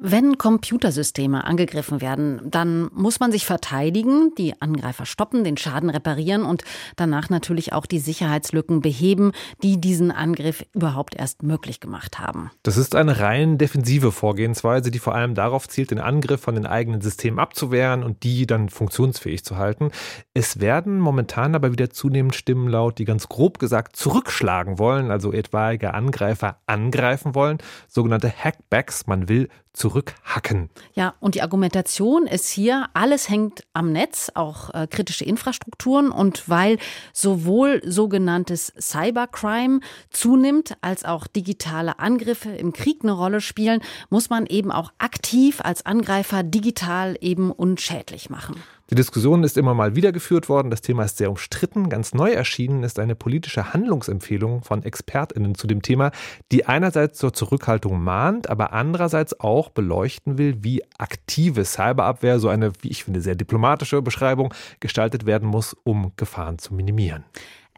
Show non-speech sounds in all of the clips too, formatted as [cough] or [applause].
wenn Computersysteme angegriffen werden, dann muss man sich verteidigen, die Angreifer stoppen, den Schaden reparieren und danach natürlich auch die Sicherheitslücken beheben, die diesen Angriff überhaupt erst möglich gemacht haben. Das ist eine rein defensive Vorgehensweise, die vor allem darauf zielt, den Angriff von den eigenen Systemen abzuwehren und die dann funktionsfähig zu halten. Es werden momentan aber wieder zunehmend Stimmen laut, die ganz grob gesagt zurückschlagen wollen, also etwaige Angreifer angreifen wollen, sogenannte Hackbacks. Man will zurückhacken. Ja, und die Argumentation ist hier, alles hängt am Netz, auch äh, kritische Infrastrukturen. Und weil sowohl sogenanntes Cybercrime zunimmt, als auch digitale Angriffe im Krieg eine Rolle spielen, muss man eben auch aktiv als Angreifer digital eben unschädlich machen. Die Diskussion ist immer mal wieder geführt worden. Das Thema ist sehr umstritten. Ganz neu erschienen ist eine politische Handlungsempfehlung von ExpertInnen zu dem Thema, die einerseits zur Zurückhaltung mahnt, aber andererseits auch beleuchten will, wie aktive Cyberabwehr, so eine, wie ich finde, sehr diplomatische Beschreibung, gestaltet werden muss, um Gefahren zu minimieren.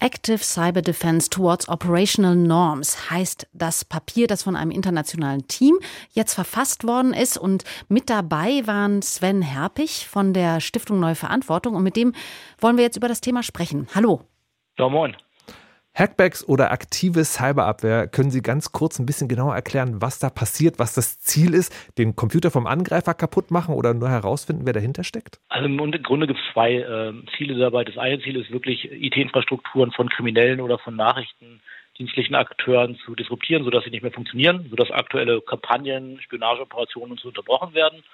Active Cyber Defense Towards Operational Norms heißt das Papier, das von einem internationalen Team jetzt verfasst worden ist. Und mit dabei waren Sven Herpich von der Stiftung Neue Verantwortung. Und mit dem wollen wir jetzt über das Thema sprechen. Hallo. Ja, moin. Hackbacks oder aktive Cyberabwehr, können Sie ganz kurz ein bisschen genauer erklären, was da passiert, was das Ziel ist? Den Computer vom Angreifer kaputt machen oder nur herausfinden, wer dahinter steckt? Also im Grunde gibt es zwei äh, Ziele dabei. Das eine Ziel ist wirklich, IT-Infrastrukturen von Kriminellen oder von Nachrichtendienstlichen Akteuren zu disruptieren, sodass sie nicht mehr funktionieren, sodass aktuelle Kampagnen, Spionageoperationen und so unterbrochen werden.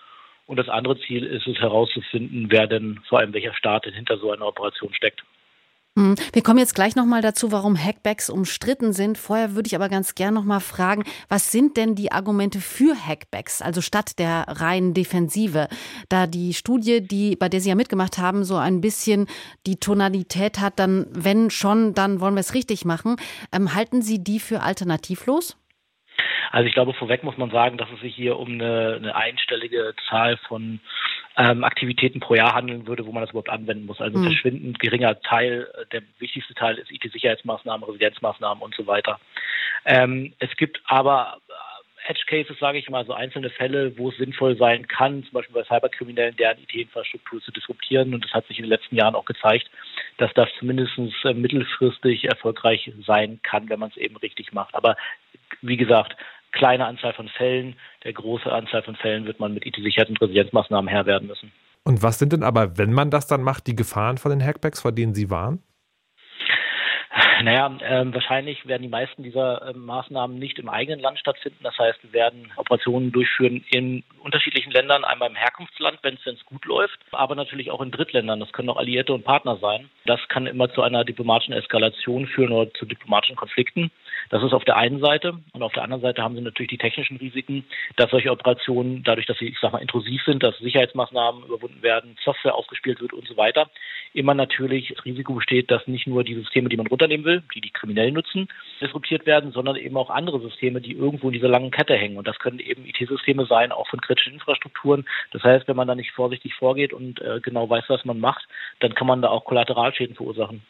Und das andere Ziel ist es herauszufinden, wer denn vor allem welcher Staat denn hinter so einer Operation steckt. Hm, wir kommen jetzt gleich nochmal dazu, warum Hackbacks umstritten sind. Vorher würde ich aber ganz gern nochmal fragen, was sind denn die Argumente für Hackbacks, also statt der reinen Defensive? Da die Studie, die, bei der Sie ja mitgemacht haben, so ein bisschen die Tonalität hat, dann, wenn schon, dann wollen wir es richtig machen. Ähm, halten Sie die für alternativlos? Also ich glaube, vorweg muss man sagen, dass es sich hier um eine, eine einstellige Zahl von ähm, Aktivitäten pro Jahr handeln würde, wo man das überhaupt anwenden muss. Also ein mhm. verschwindend geringer Teil, äh, der wichtigste Teil ist IT-Sicherheitsmaßnahmen, Residenzmaßnahmen und so weiter. Ähm, es gibt aber äh, Edge Cases, sage ich mal, so einzelne Fälle, wo es sinnvoll sein kann, zum Beispiel bei Cyberkriminellen, deren IT-Infrastruktur zu disruptieren. Und das hat sich in den letzten Jahren auch gezeigt, dass das zumindest äh, mittelfristig erfolgreich sein kann, wenn man es eben richtig macht. Aber wie gesagt, kleine Anzahl von Fällen. Der große Anzahl von Fällen wird man mit IT-sicherten Resilienzmaßnahmen Herr werden müssen. Und was sind denn aber, wenn man das dann macht, die Gefahren von den Hackbacks, vor denen Sie waren? Naja, ähm, wahrscheinlich werden die meisten dieser ähm, Maßnahmen nicht im eigenen Land stattfinden. Das heißt, wir werden Operationen durchführen in unterschiedlichen Ländern, einmal im Herkunftsland, wenn es gut läuft, aber natürlich auch in Drittländern. Das können auch Alliierte und Partner sein. Das kann immer zu einer diplomatischen Eskalation führen oder zu diplomatischen Konflikten. Das ist auf der einen Seite. Und auf der anderen Seite haben sie natürlich die technischen Risiken, dass solche Operationen, dadurch, dass sie, ich sag mal, intrusiv sind, dass Sicherheitsmaßnahmen überwunden werden, Software ausgespielt wird und so weiter, immer natürlich das Risiko besteht, dass nicht nur die Systeme, die man runternehmen will, die die Kriminellen nutzen, disruptiert werden, sondern eben auch andere Systeme, die irgendwo in dieser langen Kette hängen. Und das können eben IT-Systeme sein, auch von kritischen Infrastrukturen. Das heißt, wenn man da nicht vorsichtig vorgeht und äh, genau weiß, was man macht, dann kann man da auch Kollateralschäden verursachen.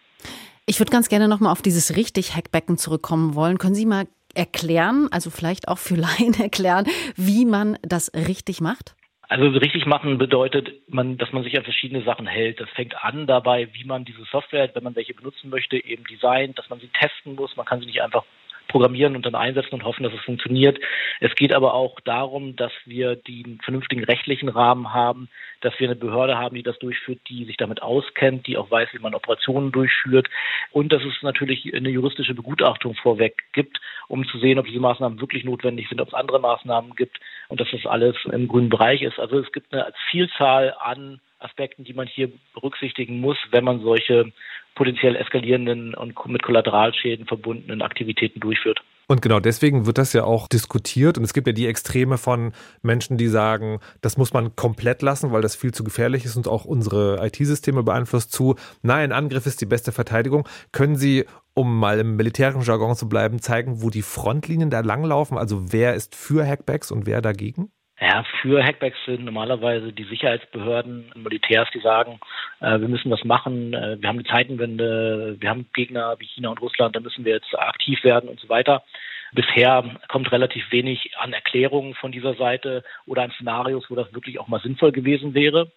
Ich würde ganz gerne nochmal auf dieses richtig Hackbecken zurückkommen wollen. Können Sie mal erklären, also vielleicht auch für Laien [laughs] erklären, wie man das richtig macht? Also richtig machen bedeutet, man, dass man sich an verschiedene Sachen hält. Das fängt an dabei, wie man diese Software, wenn man welche benutzen möchte, eben designt, dass man sie testen muss. Man kann sie nicht einfach programmieren und dann einsetzen und hoffen, dass es funktioniert. Es geht aber auch darum, dass wir den vernünftigen rechtlichen Rahmen haben, dass wir eine Behörde haben, die das durchführt, die sich damit auskennt, die auch weiß, wie man Operationen durchführt und dass es natürlich eine juristische Begutachtung vorweg gibt, um zu sehen, ob diese Maßnahmen wirklich notwendig sind, ob es andere Maßnahmen gibt und dass das alles im grünen Bereich ist. Also es gibt eine Vielzahl an Aspekten, die man hier berücksichtigen muss, wenn man solche potenziell eskalierenden und mit Kollateralschäden verbundenen Aktivitäten durchführt. Und genau deswegen wird das ja auch diskutiert. Und es gibt ja die Extreme von Menschen, die sagen, das muss man komplett lassen, weil das viel zu gefährlich ist und auch unsere IT-Systeme beeinflusst zu. Nein, Angriff ist die beste Verteidigung. Können Sie, um mal im militärischen Jargon zu bleiben, zeigen, wo die Frontlinien da langlaufen? Also wer ist für Hackbacks und wer dagegen? Ja, für Hackbacks sind normalerweise die Sicherheitsbehörden Militärs, die sagen, äh, wir müssen was machen, äh, wir haben eine Zeitenwende, wir haben Gegner wie China und Russland, da müssen wir jetzt aktiv werden und so weiter. Bisher kommt relativ wenig an Erklärungen von dieser Seite oder an Szenarios, wo das wirklich auch mal sinnvoll gewesen wäre.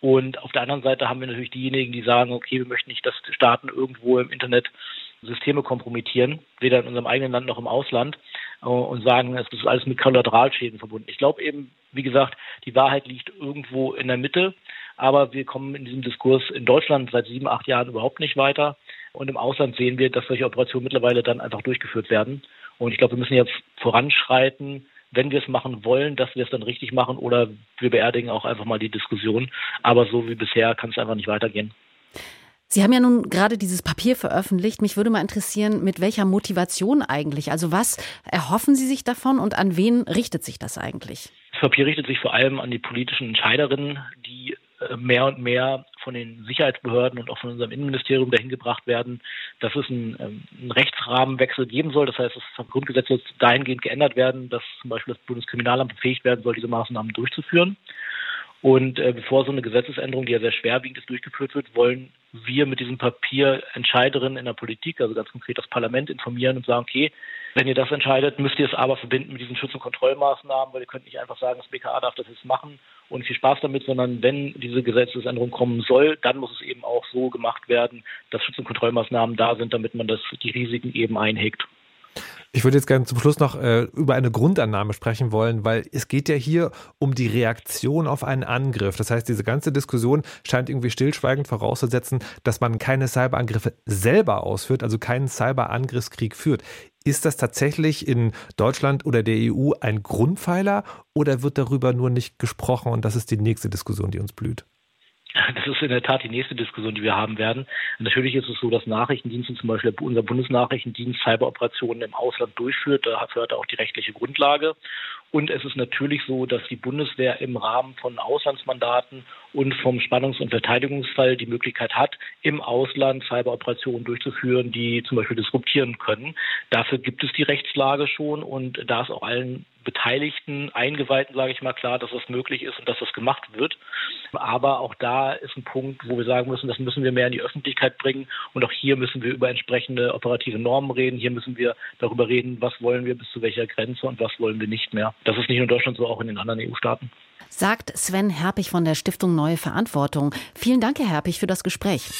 Und auf der anderen Seite haben wir natürlich diejenigen, die sagen, okay, wir möchten nicht, dass Staaten irgendwo im Internet Systeme kompromittieren, weder in unserem eigenen Land noch im Ausland, und sagen, es ist alles mit Kollateralschäden verbunden. Ich glaube eben, wie gesagt, die Wahrheit liegt irgendwo in der Mitte, aber wir kommen in diesem Diskurs in Deutschland seit sieben, acht Jahren überhaupt nicht weiter. Und im Ausland sehen wir, dass solche Operationen mittlerweile dann einfach durchgeführt werden. Und ich glaube, wir müssen jetzt voranschreiten, wenn wir es machen wollen, dass wir es dann richtig machen oder wir beerdigen auch einfach mal die Diskussion. Aber so wie bisher kann es einfach nicht weitergehen. Sie haben ja nun gerade dieses Papier veröffentlicht. Mich würde mal interessieren, mit welcher Motivation eigentlich? Also was erhoffen Sie sich davon und an wen richtet sich das eigentlich? Das Papier richtet sich vor allem an die politischen Entscheiderinnen, die äh, mehr und mehr von den Sicherheitsbehörden und auch von unserem Innenministerium dahin gebracht werden, dass es einen, ähm, einen Rechtsrahmenwechsel geben soll. Das heißt, das Grundgesetz dahingehend geändert werden, dass zum Beispiel das Bundeskriminalamt befähigt werden soll, diese Maßnahmen durchzuführen. Und äh, bevor so eine Gesetzesänderung, die ja sehr schwerwiegend ist, durchgeführt wird, wollen wir mit diesem Papier Entscheiderinnen in der Politik, also ganz konkret das Parlament, informieren und sagen, okay, wenn ihr das entscheidet, müsst ihr es aber verbinden mit diesen Schutz- und Kontrollmaßnahmen, weil ihr könnt nicht einfach sagen, das BKA darf das jetzt machen und viel Spaß damit, sondern wenn diese Gesetzesänderung kommen soll, dann muss es eben auch so gemacht werden, dass Schutz- und Kontrollmaßnahmen da sind, damit man das, die Risiken eben einhegt. Ich würde jetzt gerne zum Schluss noch äh, über eine Grundannahme sprechen wollen, weil es geht ja hier um die Reaktion auf einen Angriff. Das heißt, diese ganze Diskussion scheint irgendwie stillschweigend vorauszusetzen, dass man keine Cyberangriffe selber ausführt, also keinen Cyberangriffskrieg führt. Ist das tatsächlich in Deutschland oder der EU ein Grundpfeiler oder wird darüber nur nicht gesprochen und das ist die nächste Diskussion, die uns blüht? Das ist in der Tat die nächste Diskussion, die wir haben werden. Natürlich ist es so, dass Nachrichtendienste, zum Beispiel unser Bundesnachrichtendienst, Cyberoperationen im Ausland durchführt. Dafür hat er auch die rechtliche Grundlage. Und es ist natürlich so, dass die Bundeswehr im Rahmen von Auslandsmandaten und vom Spannungs- und Verteidigungsfall die Möglichkeit hat, im Ausland Cyberoperationen durchzuführen, die zum Beispiel disruptieren können. Dafür gibt es die Rechtslage schon und da ist auch allen Beteiligten, Eingeweihten, sage ich mal, klar, dass das möglich ist und dass das gemacht wird. Aber auch da ist ein Punkt, wo wir sagen müssen, das müssen wir mehr in die Öffentlichkeit bringen. Und auch hier müssen wir über entsprechende operative Normen reden. Hier müssen wir darüber reden, was wollen wir bis zu welcher Grenze und was wollen wir nicht mehr. Das ist nicht nur in Deutschland so, auch in den anderen EU-Staaten. Sagt Sven Herpich von der Stiftung Neue Verantwortung. Vielen Dank, Herr Herpich, für das Gespräch.